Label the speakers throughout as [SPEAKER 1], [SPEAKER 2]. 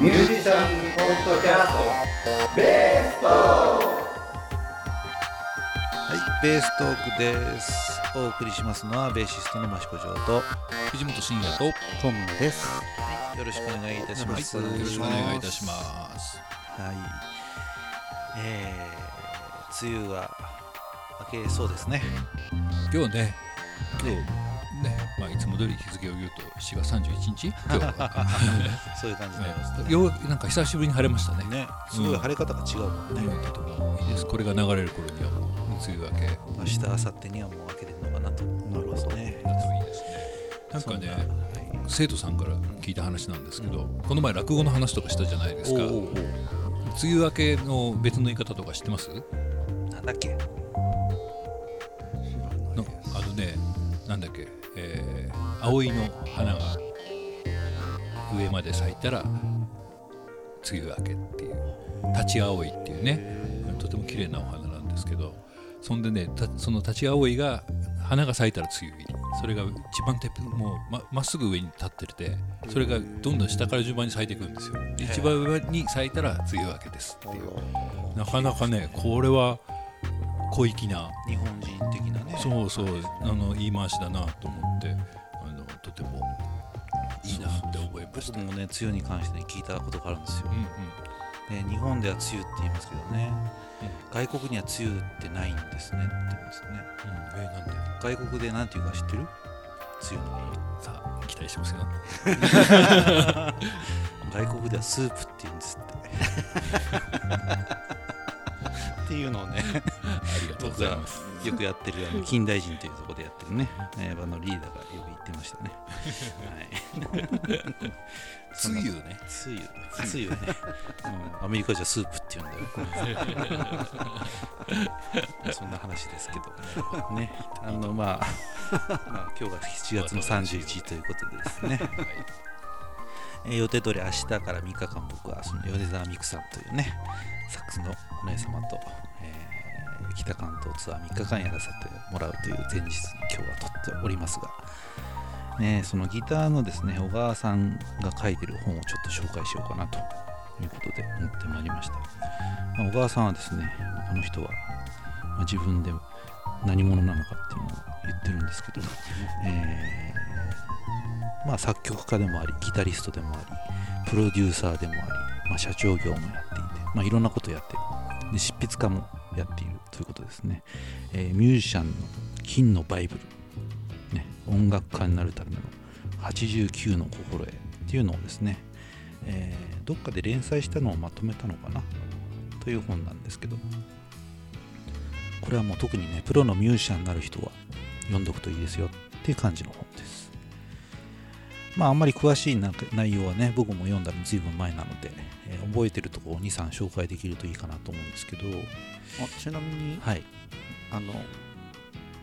[SPEAKER 1] ミュージシャンポッドキャストベースト
[SPEAKER 2] はい、ベーストークです。お送りしますのはベーシストの益子城と、
[SPEAKER 3] 藤本慎也と
[SPEAKER 4] トムです。
[SPEAKER 2] よろしくお願いいたします。
[SPEAKER 3] よろしくお願いいたします。
[SPEAKER 2] はい。えー、梅雨が明けそうですね。
[SPEAKER 3] 今日ね、今日ね、まあいつも通り日付を言うと7月31日、今日は、
[SPEAKER 2] そういう感じになります
[SPEAKER 3] ね、ようなんか久しぶりに晴れましたね。
[SPEAKER 2] ね。すごい晴れ方が違うもんね。
[SPEAKER 3] ね、とてもいいです。これが流れる頃にはもう梅雨明けだ
[SPEAKER 2] 明日、明後日にはもう明けてるのかなと思いますね。
[SPEAKER 3] といいですね。なんかね、生徒さんから聞いた話なんですけど、この前落語の話とかしたじゃないですか。梅雨明けの別の言い方とか知ってます？
[SPEAKER 2] なんだっけ？
[SPEAKER 3] 葵の花が上まで咲いたら梅雨明けっていう立ち葵っていうねとても綺麗なお花なんですけどそんでねたその立ち葵が花が咲いたら梅雨入り。それが一番てっぺんもうままっすぐ上に立っててそれがどんどん下から順番に咲いていくんですよ。で一番上に咲いたら梅雨明けですっていう。なかなかねこれは小粋な
[SPEAKER 2] 日本人的なね。
[SPEAKER 3] そうそうあの言い回しだなと思っててもいいなって覚えました。
[SPEAKER 2] 僕もね、梅雨に関して、ね、聞いたことがあるんですよ。
[SPEAKER 3] うん。うん。
[SPEAKER 2] ね、日本では梅雨って言いますけどね、外国には梅雨ってないんですねって言うんですね。
[SPEAKER 3] うん、えなんで？
[SPEAKER 2] 外国で何て言うか知ってる？梅雨の
[SPEAKER 3] さあ期待してますよ。
[SPEAKER 2] 外国ではスープって言うんですって っていうのをね。
[SPEAKER 3] ありがとうございます。
[SPEAKER 2] よくやってるあの近代人というところでやってるね、えー、あのリーダーがよく言ってましたね。はい。
[SPEAKER 3] 梅雨ね。
[SPEAKER 2] 梅雨。梅雨ね、うん、アメリカじゃスープって言うんだよ。そんな話ですけど。ね。あのまあ、まあ、今日が7月の31日ということでですね、えー予定通り明日から3日間僕はその米沢美久さんというねサックスのお姉様と、えー北関東ツアー3日間やらせてもらうという前日に今日は撮っておりますが、ね、そのギターのですね小川さんが書いてる本をちょっと紹介しようかなということで持ってまいりました、まあ小川さんはですねこの人は、まあ自分で何者なのかっていうのを言ってるんですけど、えーまあ、作曲家でもありギタリストでもありプロデューサーでもあり、まあ、社長業もやっていて、まあ、いろんなことやってる。で執筆家もやっている。ということですね、えーミュージシャンの金のバイブル、ね、音楽家になるための89の心得っていうのをですね、えーどっかで連載したのをまとめたのかな？という本なんですけど。これはもう特にねプロのミュージシャンになる人は読んどくといいですよっていう感じの本です。まああんまり詳しいな内容はね僕も読んだのずいぶん前なので、えー覚えてるところを23紹介できるといいかなと思うんですけど。
[SPEAKER 4] あちなみに、
[SPEAKER 2] はい。
[SPEAKER 4] あの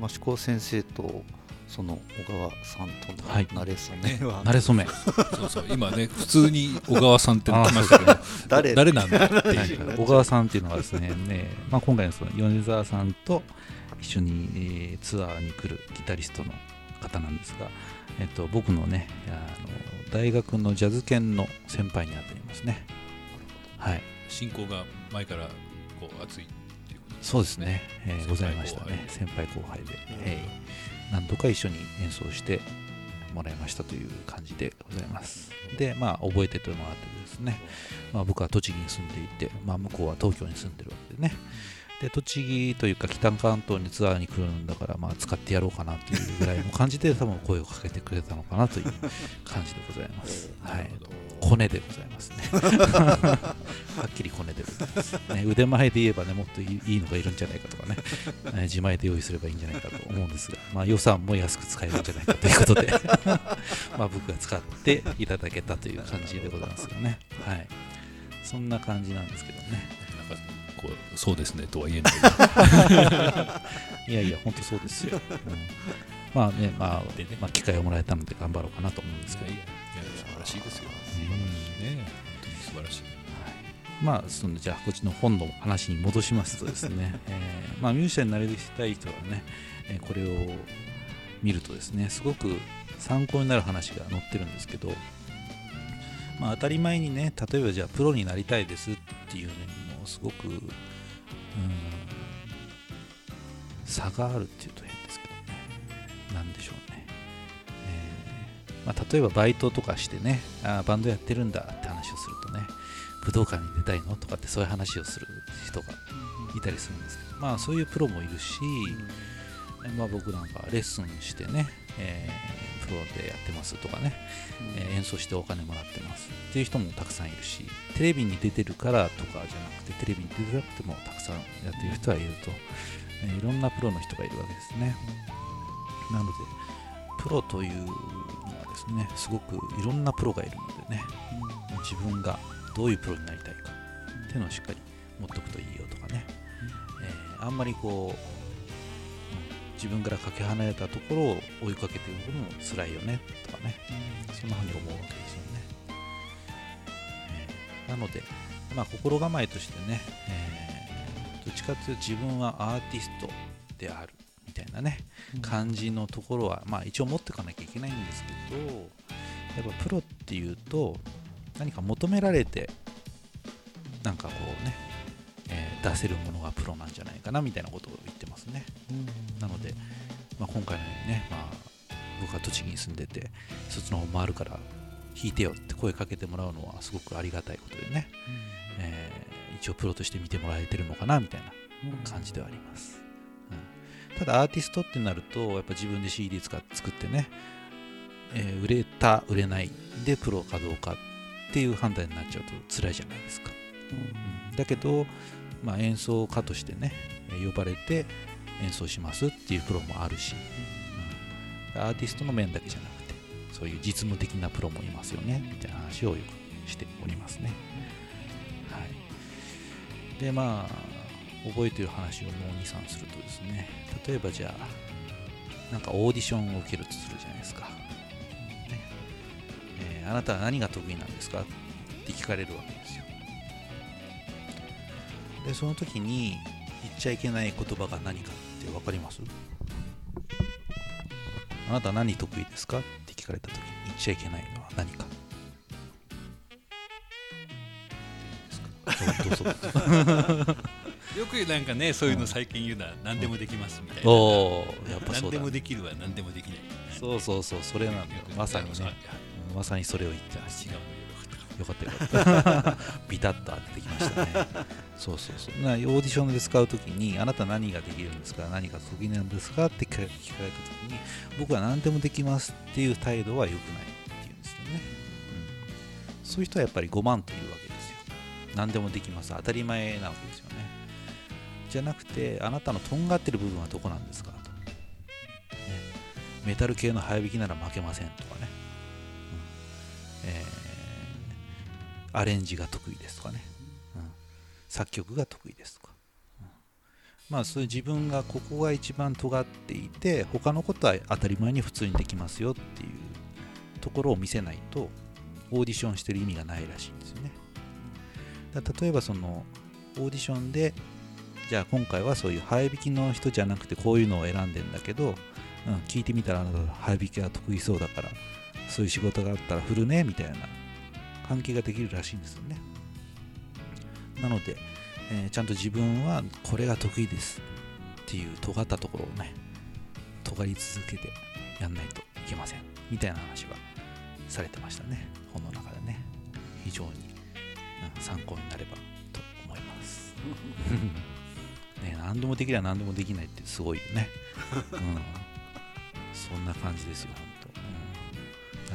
[SPEAKER 4] 益子先生とその小川さんとの
[SPEAKER 2] はい。
[SPEAKER 4] 慣れ初めは、
[SPEAKER 2] 慣れ初め。
[SPEAKER 3] そうそう。今ね普通に小川さんって言ってましたけど。
[SPEAKER 4] 誰？
[SPEAKER 3] 誰なんだって
[SPEAKER 2] はい。
[SPEAKER 3] いう。
[SPEAKER 2] 小川さんっていうのはですねね、まあ、今回のその米沢さんと一緒に、えーツアーに来るギタリストの方なんですが、えっと、僕のねあの大学のジャズ研の先輩にあたりますね。はい。
[SPEAKER 3] 進行が前からこう熱いっていうこと
[SPEAKER 2] そうですね、えーございましたね。先輩後輩で、えー何度か一緒に演奏してもらいましたという感じでございます。でまあ覚えててもらってですね、まあ、僕は栃木に住んでいて、まあ、向こうは東京に住んでるわけでねで栃木というか北関東にツアーに来るんだから、まあ、使ってやろうかなというぐらいの感じで多分声をかけてくれたのかなという感じでございます、はい。コネでございますね。はっきりコネで。ございます、ね、腕前で言えばねもっといいのがいるんじゃないかとかね。ね 自前で用意すればいいんじゃないかと思うんですが、まあ、予算も安く使えるんじゃないかということで。まあ僕が使っていただけたという感じでございますよね。はい。そんな感じなんですけどね
[SPEAKER 3] こうそうですねとは言えない。
[SPEAKER 2] いやいや本当そうですよ、うん。まあねまあ
[SPEAKER 3] でね
[SPEAKER 2] まあ機会をもらえたので頑張ろうかなと思うんですけど。
[SPEAKER 3] いやいや素晴らしいですよ。
[SPEAKER 2] うん。
[SPEAKER 3] ね本当に素晴らしい。
[SPEAKER 2] まあそのじゃあこっちの本の話に戻しますとですね、えーまあ、ミュージシャンになりたい人はね、えーこれを見るとですねすごく参考になる話が載ってるんですけど、まあ、当たり前にね例えばじゃあプロになりたいですっていうすごく、うん、差があるっていうと変ですけどね。なんでしょうね、えーまあ、例えばバイトとかしてねあバンドやってるんだって話をするとね武道館に出たいのとかってそういう話をする人がいたりするんですけどまあそういうプロもいるし、まあ、僕なんかレッスンしてね、えー、プロでやってますとかね、えー演奏してお金もらってます。っていう人もたくさんいるしテレビに出てるからとかじゃなくてテレビに出てなくてもたくさんやってる人はいると、えーいろんなプロの人がいるわけですね。なのでプロというのはですねすごくいろんなプロがいるのでね、自分がどういうプロになりたいかっていうのをしっかり持っておくといいよとかね、えーあんまりこう、うん自分からかけ離れたところを追いかけていくのも辛いよねとかね、そんなふうに思うわけですよね、えー。なので、まあ、心構えとしてね、えーどっちかというと自分はアーティストであるみたいなね、感じのところは、まあ、一応持っていかなきゃいけないんですけどやっぱプロっていうと何か求められてなんかこうね、えー出せるものがプロなんじゃないかなみたいなことを言ってますね。なので、まあ、今回のようにね、まあ、僕は栃木に住んでてそっちの方回るから弾いてよって声かけてもらうのはすごくありがたいことでね、えー一応プロとして見てもらえてるのかなみたいな感じではあります、うん。ただアーティストってなるとやっぱ自分で CD 使って作ってね、えー売れた売れないでプロかどうかっていう判断になっちゃうと辛いじゃないですか、うん。だけど、まあ、演奏家としてね呼ばれて演奏しますっていうプロもあるし、うん。アーティストの面だけじゃなくてそういう実務的なプロもいますよねみたいな話をよくしておりますね、はい、でまあ覚えてる話をもう23するとですね例えばじゃあなんかオーディションを受けるとするじゃないですか、ね。えーあなたは何が得意なんですか？って聞かれるわけですよ。でその時に言っちゃいけない言葉が何かって分かります？あなたは何得意ですか？って聞かれた時に言っちゃいけないのは何か。
[SPEAKER 3] よくなんかねそういうの最近言うのは何でもできますみたいな、
[SPEAKER 2] おおやっぱそうだ。
[SPEAKER 3] 何でもできるは何でもできない。
[SPEAKER 2] そうそうそうそれなんだよ。まさにね。まさにそれを言ってます。
[SPEAKER 3] 違う
[SPEAKER 2] よかったよかった。ビタッと当ててきましたね。そうそうそう。なオーディションで使うときにあなた何ができるんですか？何が得意なんですか？って聞かれたときに僕は何でもできますっていう態度は良くないっていうんですよね、うん、そういう人はやっぱり5万というわけですよ。何でもできます。当たり前なわけですよね。じゃなくてあなたのとんがってる部分はどこなんですか？と、ね、メタル系の早弾きなら負けませんとかね、アレンジが得意ですとかね、うん。作曲が得意ですとか、うん。まあそういう自分がここが一番尖っていて他のことは当たり前に普通にできますよっていうところを見せないとオーディションしてる意味がないらしいんですよね。だ例えばそのオーディションでじゃあ今回はそういう早弾きの人じゃなくてこういうのを選んでんだけど、うん、聞いてみたらあなた早弾きが得意そうだからそういう仕事があったら振るねみたいな関係ができるらしいんですよね。なので、えーちゃんと自分はこれが得意ですっていう尖ったところをね尖り続けてやんないといけませんみたいな話はされてましたね。本の中でね。非常に、うん参考になればと思います。ね何でもできれば何でもできないってすごいよね、うん、そんな感じですよ本当、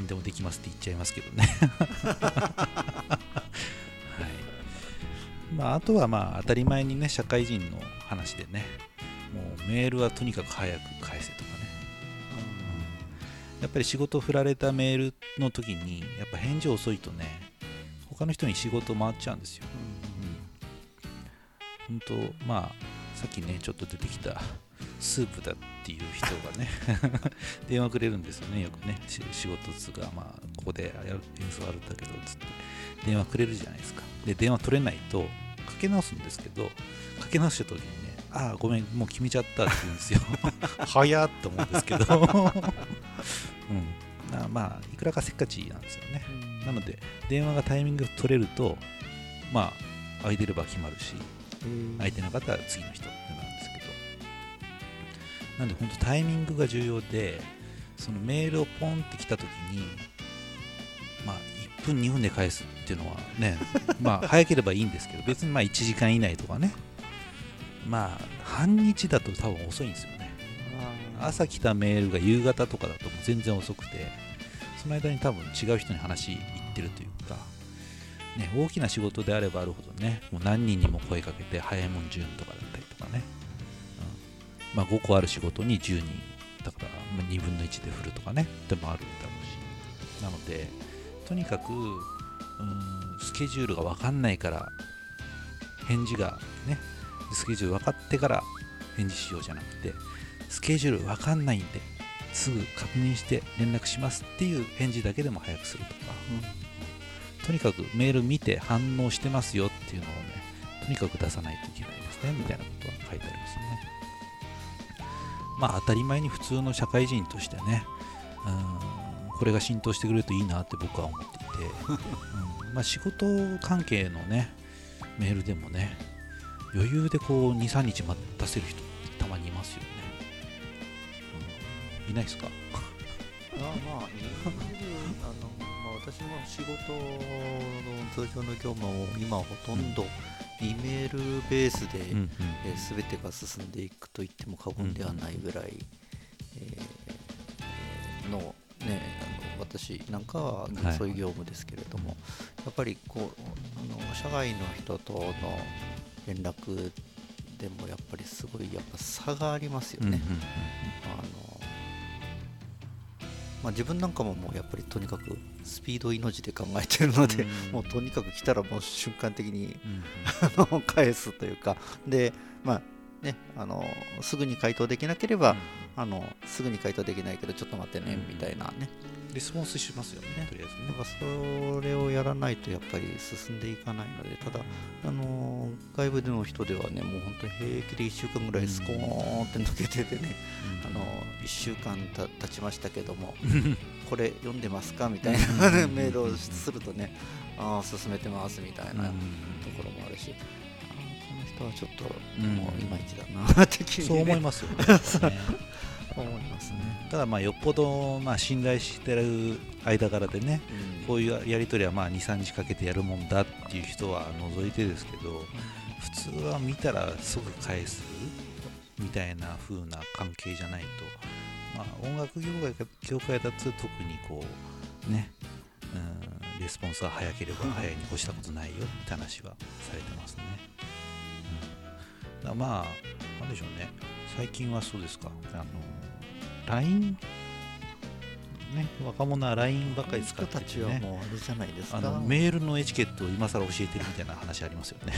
[SPEAKER 2] 何でもできますって言っちゃいますけどね。はい。まあ、あとはまあ当たり前にね社会人の話でね。もうメールはとにかく早く返せとかね、うんやっぱり仕事振られたメールの時にやっぱ返事遅いとね他の人に仕事回っちゃうんですよ、うん、本当まあさっきねちょっと出てきたスープだっていう人がね 電話くれるんですよね。よくね。し仕事つうかまあここでやる演奏あるんだけどつって。電話くれるじゃないですか。で電話取れないとかけ直すんですけどかけ直した時にねああごめんもう決めちゃったって言うんですよ。早っと思うんですけど、うん、なまあいくらかせっかちなんですよね。なので電話がタイミング取れるとまあ空いてれば決まるし空いてなかったら次の人ってなるんですけどなんで本当タイミングが重要でそのメールをポンって来た時にまあ1分2分で返すっていうのはね まあ早ければいいんですけど別にまあ1時間以内とかね。まあ半日だと多分遅いんですよね。朝来たメールが夕方とかだともう全然遅くてその間に多分違う人に話行ってるというか、ね、大きな仕事であればあるほどねもう何人にも声かけて早いもん10人とかだったりまあ、5個ある仕事に10人だからまあ2分の1で振るとかねでもあるだろうし。なのでとにかくうんスケジュールが分かんないから返事がねスケジュール分かってから返事しようじゃなくてスケジュール分かんないんですぐ確認して連絡しますっていう返事だけでも早くするとか、とにかくメール見て反応してますよっていうのをねとにかく出さないといけないですねみたいなことは書いてありますねまあ当たり前に普通の社会人としてねうんこれが浸透してくれるといいなって僕は思っていて、うんまあ、仕事関係のねメールでもね余裕でこう23日待たせる人ってたまにいますよね、うんいないですか？
[SPEAKER 4] あまあ、いろいろあの、まあ、私も仕事の通常の業務を今ほとんど E メールベースで、
[SPEAKER 2] うんうん。
[SPEAKER 4] えー全てが進んでいくと言っても過言ではないぐらい、えーの,、ね、あの私なんかは
[SPEAKER 2] はい
[SPEAKER 4] そういう業務ですけれども、やっぱりこうあの社外の人との連絡でもやっぱりすごいやっぱ差がありますよね。あのまあ、自分なんかももうやっぱりとにかくスピードを命で考えてるので、
[SPEAKER 2] うん。
[SPEAKER 4] もうとにかく来たらもう瞬間的に
[SPEAKER 2] うん。
[SPEAKER 4] 返すというか。でまあねあのすぐに回答できなければ、あのすぐに回答できないけどちょっと待ってね、
[SPEAKER 2] うん。
[SPEAKER 4] みたいなね。
[SPEAKER 2] レスポンスしますよねとりあえずね。
[SPEAKER 4] なんかそれをやらないとやっぱり進んでいかないのでただあの外部での人ではねもう本当に平気で1週間ぐらいスコーンって抜けててね、あの1週間た経ちましたけども これ読んでますか？みたいな
[SPEAKER 2] うん。
[SPEAKER 4] メールをするとねああ進めてますみたいなと
[SPEAKER 2] うん。
[SPEAKER 4] ころもあるし、あーこの人はちょっと
[SPEAKER 2] うん。
[SPEAKER 4] もういまいちだなって気
[SPEAKER 2] そう思いますよね。
[SPEAKER 4] 思いますね、
[SPEAKER 2] ただまあよっぽどまあ信頼してる間柄でね
[SPEAKER 4] うん。
[SPEAKER 2] こういうやり取りはまあ23日かけてやるもんだっていう人は除いてですけど普通は見たら即返すみたいな風な関係じゃないと、まあ、音楽業界業界だと特にこうねうんレスポンスが早ければ早いに越したことないよって話はされてますね、うん、だまあなんでしょうね。最近はそうですか。あの LINE ね若者は LINE ばっかり使ってて、
[SPEAKER 4] 人たちは
[SPEAKER 2] ね、
[SPEAKER 4] もうあれじゃないですか。
[SPEAKER 2] あのメールのエチケットを今更教えてるみたいな話ありますよね。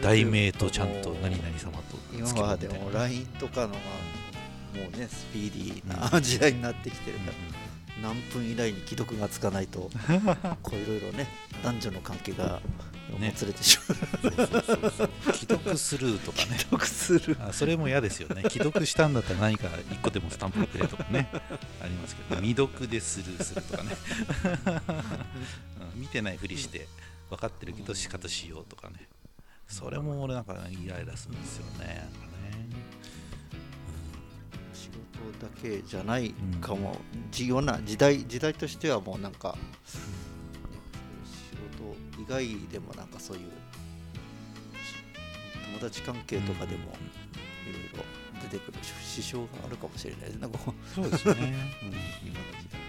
[SPEAKER 2] 題名とちゃんと何々様と
[SPEAKER 4] 今はでも LINE とかのがもうねスピーディーな時代になってきてるから、何分以内に既読がつかないと こういろいろね男女の関係がも
[SPEAKER 2] ね。
[SPEAKER 4] つれてしまう、
[SPEAKER 2] うんそうそうそうそう既読スルーとかね。
[SPEAKER 4] 既読する
[SPEAKER 2] あそれも嫌ですよね。既読したんだったら何か一個でもスタンプくれとかね。ありますけど未読でスルーするとかね、うん。見てないふりして分かってるけど仕方しようとかね。それも俺なんかイライラするんですよね。なんかね
[SPEAKER 4] 仕事だけじゃないかも、重要な時代時代としてはもうなんか、仕事以外でもなんかそういう友達関係とかでもいろいろ出てくる支障があるかもしれないですね。
[SPEAKER 2] そうですね。
[SPEAKER 4] うん。今の時代。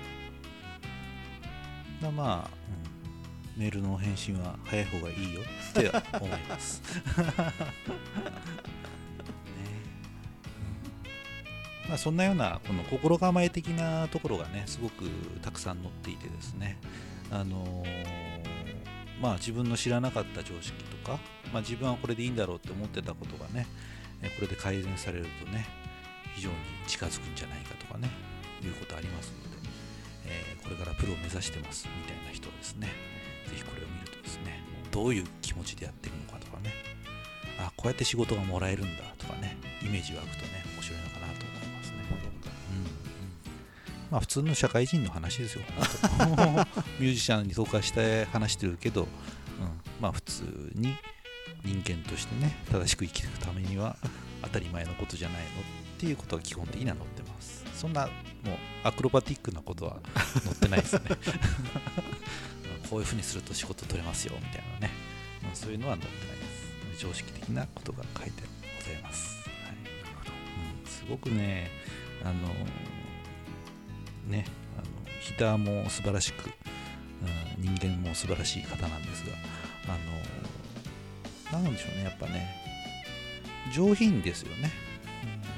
[SPEAKER 2] だまあ、うん。メールの返信は早い方がいいよって思います。まあ、そんなようなこの心構え的なところがねすごくたくさん載っていてですね、あのーまあ、自分の知らなかった常識とか、まあ、自分はこれでいいんだろうって思ってたことがねこれで改善されるとね非常に近づくんじゃないかとかねいうことありますので、えーこれからプロを目指してますみたいな人はですね。ぜひこれを見るとですねどういう気持ちでやってるのかとかねあこうやって仕事がもらえるんだとかねイメージ湧くとねまあ普通の社会人の話ですよ。ミュージシャンに特化して話してるけど、うん、まあ普通に人間としてね正しく生きていくためには当たり前のことじゃないのっていうことが基本的には載ってます。そんなもうアクロバティックなことは載ってないですね。こういうふうにすると仕事取れますよみたいなね、うん、そういうのは載ってないです。常識的なことが書いてございます、はい。うん、すごくねあのねあのヒターも素晴らしく、うん、人間も素晴らしい方なんですがあのなんでしょうねやっぱね上品ですよね、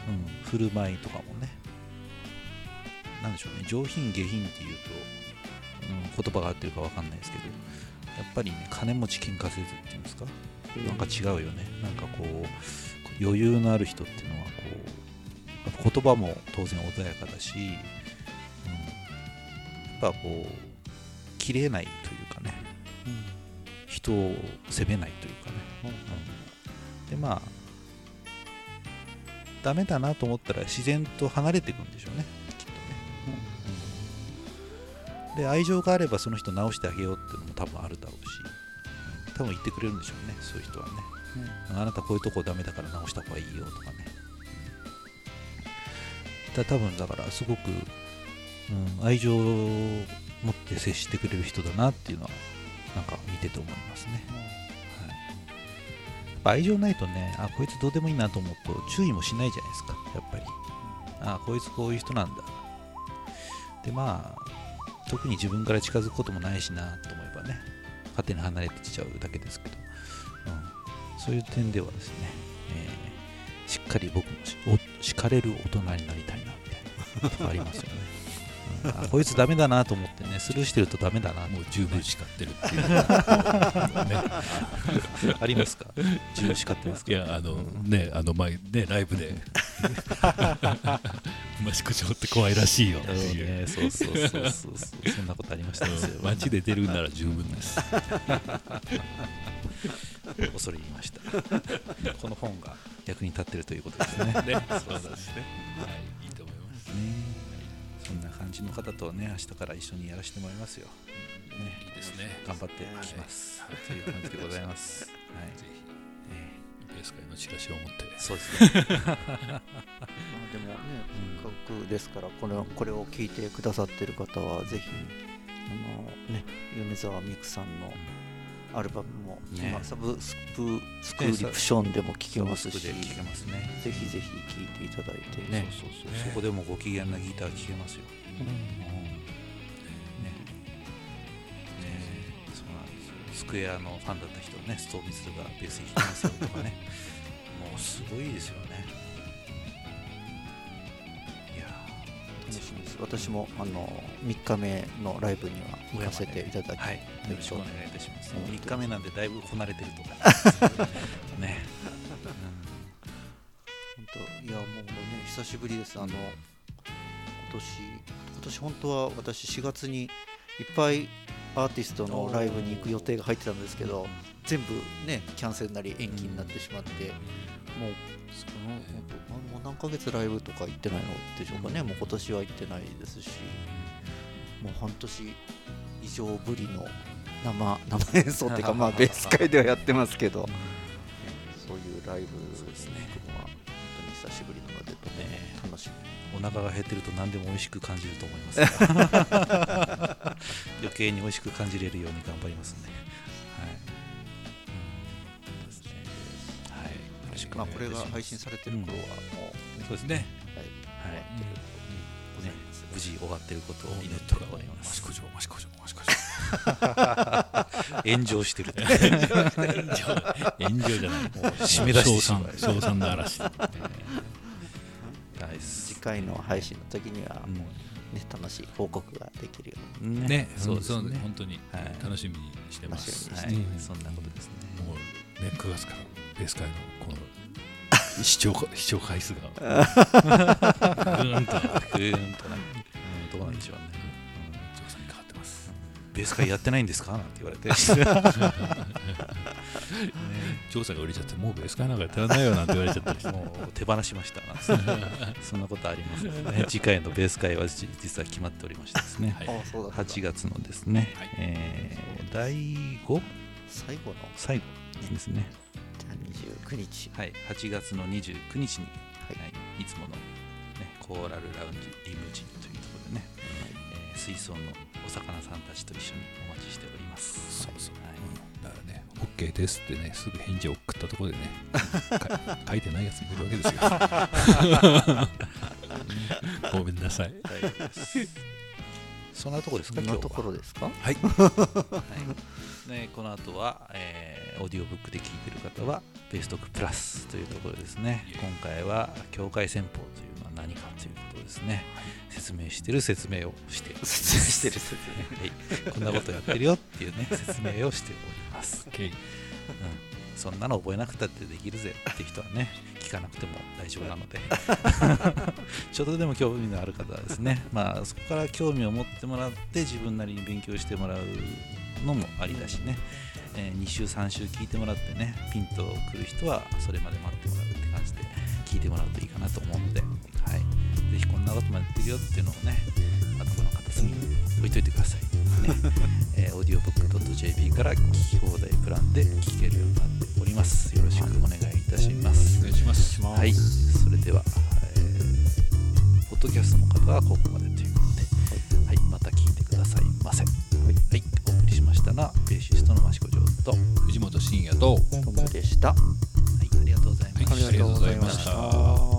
[SPEAKER 2] うん、振る舞いとかもね。なんでしょうね上品下品っていうと、うん、言葉が合ってるかわかんないですけどやっぱりね金持ち金稼ずっていうんですか？なんか違うよね。なんかこう余裕のある人っていうのはこうやっぱ言葉も当然穏やかだし、うん、やっぱこう切れないというかね、人を責めないというかね、うん。でまあダメだなと思ったら自然と離れていくんでしょうね。きっとね、うん。で愛情があればその人直してあげようっていうのも多分あるだろうし。多分言ってくれるんでしょうねそういう人はね、あなたこういうとこダメだから直した方がいいよとかね。だ多分だからすごく、うん、愛情を持って接してくれる人だなっていうのはなんか見てて思いますね、はい、愛情ないとねあこいつどうでもいいなと思うと注意もしないじゃないですかやっぱり。あこいつこういう人なんだ。でまあ特に自分から近づくこともないしなと思えばね勝手に離れてきちゃうだけですけど、うん、そういう点ではですね、えーしっかり僕もしお叱れる大人になりたいなみたいなとこありますよね、うこいつダメだなと思ってねスルーしてるとダメだな
[SPEAKER 3] もう十分叱ってるっていう、ね、
[SPEAKER 2] ありますか？十分叱ってますか？
[SPEAKER 3] いやあのねあの前ねライブで。マシコ町って怖いらしいよ。って
[SPEAKER 2] そう
[SPEAKER 3] いう、
[SPEAKER 2] ね、そうそうそうそうそう。そんなことありました
[SPEAKER 3] 街で出るなら十分です。
[SPEAKER 2] 恐れ入りました。この本が役に立ってるということですね。
[SPEAKER 3] ね。そうですね。はい
[SPEAKER 2] 感じの方とね明日から一緒にやらせてもらいますよ、ね、
[SPEAKER 3] いいですね。
[SPEAKER 2] 頑張ってきます、という感じでございます、はい。
[SPEAKER 3] ぜひ。
[SPEAKER 2] え
[SPEAKER 3] ベース会のチラシを持って。
[SPEAKER 2] ーそうですね。
[SPEAKER 4] まあでもね、せっかくですからこれをこれを聞いてくださってる方はぜひあのね米沢美久さんのアルバムも、
[SPEAKER 2] ね。
[SPEAKER 4] 今サブスプスクリプションでも聴けますし、
[SPEAKER 2] で聞けますね。
[SPEAKER 4] ぜひぜひ聴いていただいて、
[SPEAKER 2] ね。そうそうそう、そこでもご機嫌なギター聴けますよ、スクエアのファンだった人はねストービズがベース弾きますよとかね。もうすごいですよね。いや
[SPEAKER 4] 楽しみです。私もあの3日目のライブには行かせていただき、
[SPEAKER 2] はい、よろしくお願いいたします。
[SPEAKER 4] うん
[SPEAKER 2] 3日目なんでだいぶこなれてると思います。ね。
[SPEAKER 4] 本当いやもうね久しぶりです。あの今年今年本当は私4月にいっぱいアーティストのライブに行く予定が入ってたんですけど全部ねキャンセルなり延期になってしまって、もうそのもう何ヶ月ライブとか行ってないのでしょうかね、もう今年は行ってないですしもう半年以上ぶりの生生演奏っていうか まあベース会ではやってますけど、そういうライブ
[SPEAKER 2] ですね腹が減ってると何でも美味しく感じると思いますが。余計に美味しく感じれるように頑張りますね。はい。うん。ですね。はい。
[SPEAKER 4] まあこれが配信されてる頃はもう、
[SPEAKER 2] そうですね。
[SPEAKER 4] はい、
[SPEAKER 2] はい。ね、無事終わってることを祈っております。
[SPEAKER 3] マシ。コ町マシコ町マシコ町
[SPEAKER 2] 炎上してる。
[SPEAKER 3] 炎上。炎上じゃない。
[SPEAKER 2] 締め出してしまう。
[SPEAKER 3] 称賛称賛の嵐。
[SPEAKER 2] ナイス
[SPEAKER 4] 次回の配信の時には
[SPEAKER 2] うん。
[SPEAKER 4] もうね、楽しい報告ができるように。
[SPEAKER 2] ね
[SPEAKER 3] ね
[SPEAKER 2] そうですね。
[SPEAKER 3] 本当に。
[SPEAKER 2] はい。
[SPEAKER 3] 楽しみにしてます。
[SPEAKER 2] はい、
[SPEAKER 3] うん
[SPEAKER 2] そんなことですね。
[SPEAKER 3] もうね9月からベース会のこの視聴 視聴回数が。ぐーんと
[SPEAKER 2] ぐーんとね、うん、どうなんでしょうね。ベース会やってないんですか?」なんて言われて。
[SPEAKER 3] 調査が売れちゃってもうベース会なんかやってらんないよなんて言われちゃったりして。
[SPEAKER 2] もう手放しましたなんてそんなことありますね。次回のベース会はじ実は決まっておりましてですね。
[SPEAKER 3] はい。
[SPEAKER 4] あそうだそうだ。
[SPEAKER 2] 8月のですね、
[SPEAKER 3] はい。
[SPEAKER 2] えー第 5?
[SPEAKER 4] 最後の。
[SPEAKER 2] 最後ですね。
[SPEAKER 4] じゃあ29日。
[SPEAKER 2] はい。8月の29日に、
[SPEAKER 4] はい。
[SPEAKER 2] はい、いつもの、ね、コーラルラウンジリムジンというところでね、えー水槽のお魚さんたちと一緒にお待ちしております。
[SPEAKER 3] そうそう。
[SPEAKER 2] はい。
[SPEAKER 3] だからね OK ですってねすぐ返事を送ったところでねか 書いてないやつもいるわけですよ。ごめんなさい。
[SPEAKER 2] 大丈夫ですそんなとこですか
[SPEAKER 4] こんなところですか
[SPEAKER 3] はい。
[SPEAKER 2] はい、で この後は、えーオーディオブックで聞いてる方はベーストックプラスというところですね。今回は境界戦法というのは何かということをですね説明してる説明をして。
[SPEAKER 4] 説明してる説
[SPEAKER 2] はい、こんなことやってるよっていうね 説明をしております、
[SPEAKER 3] OK
[SPEAKER 2] うん、そんなの覚えなくたってできるぜって人はね聞かなくても大丈夫なので。ちょっとでも興味のある方はですねまあそこから興味を持ってもらって自分なりに勉強してもらうのもありだしね、え2週3週聞いてもらってねピンとくる人はそれまで待ってもらうって感じで聞いてもらうといいかなと思うので、はい、ぜひこんなこともやってるよっていうのをね頭の片隅に置いといてください、ね。えー、audiobook.jp から聞き放題プランで聞けるようになっております。よろしくお願いいたします。
[SPEAKER 3] お願いします。
[SPEAKER 2] はい、それでは、えーポッドキャストの方はここまでということで、はい、また聞いてくださいませ。はい、お送りしましたのは、ベーシストの益子城と、は
[SPEAKER 3] 藤本慎也と
[SPEAKER 4] 明トムでした
[SPEAKER 2] い、ありがとうございました。
[SPEAKER 3] はいありがとうございました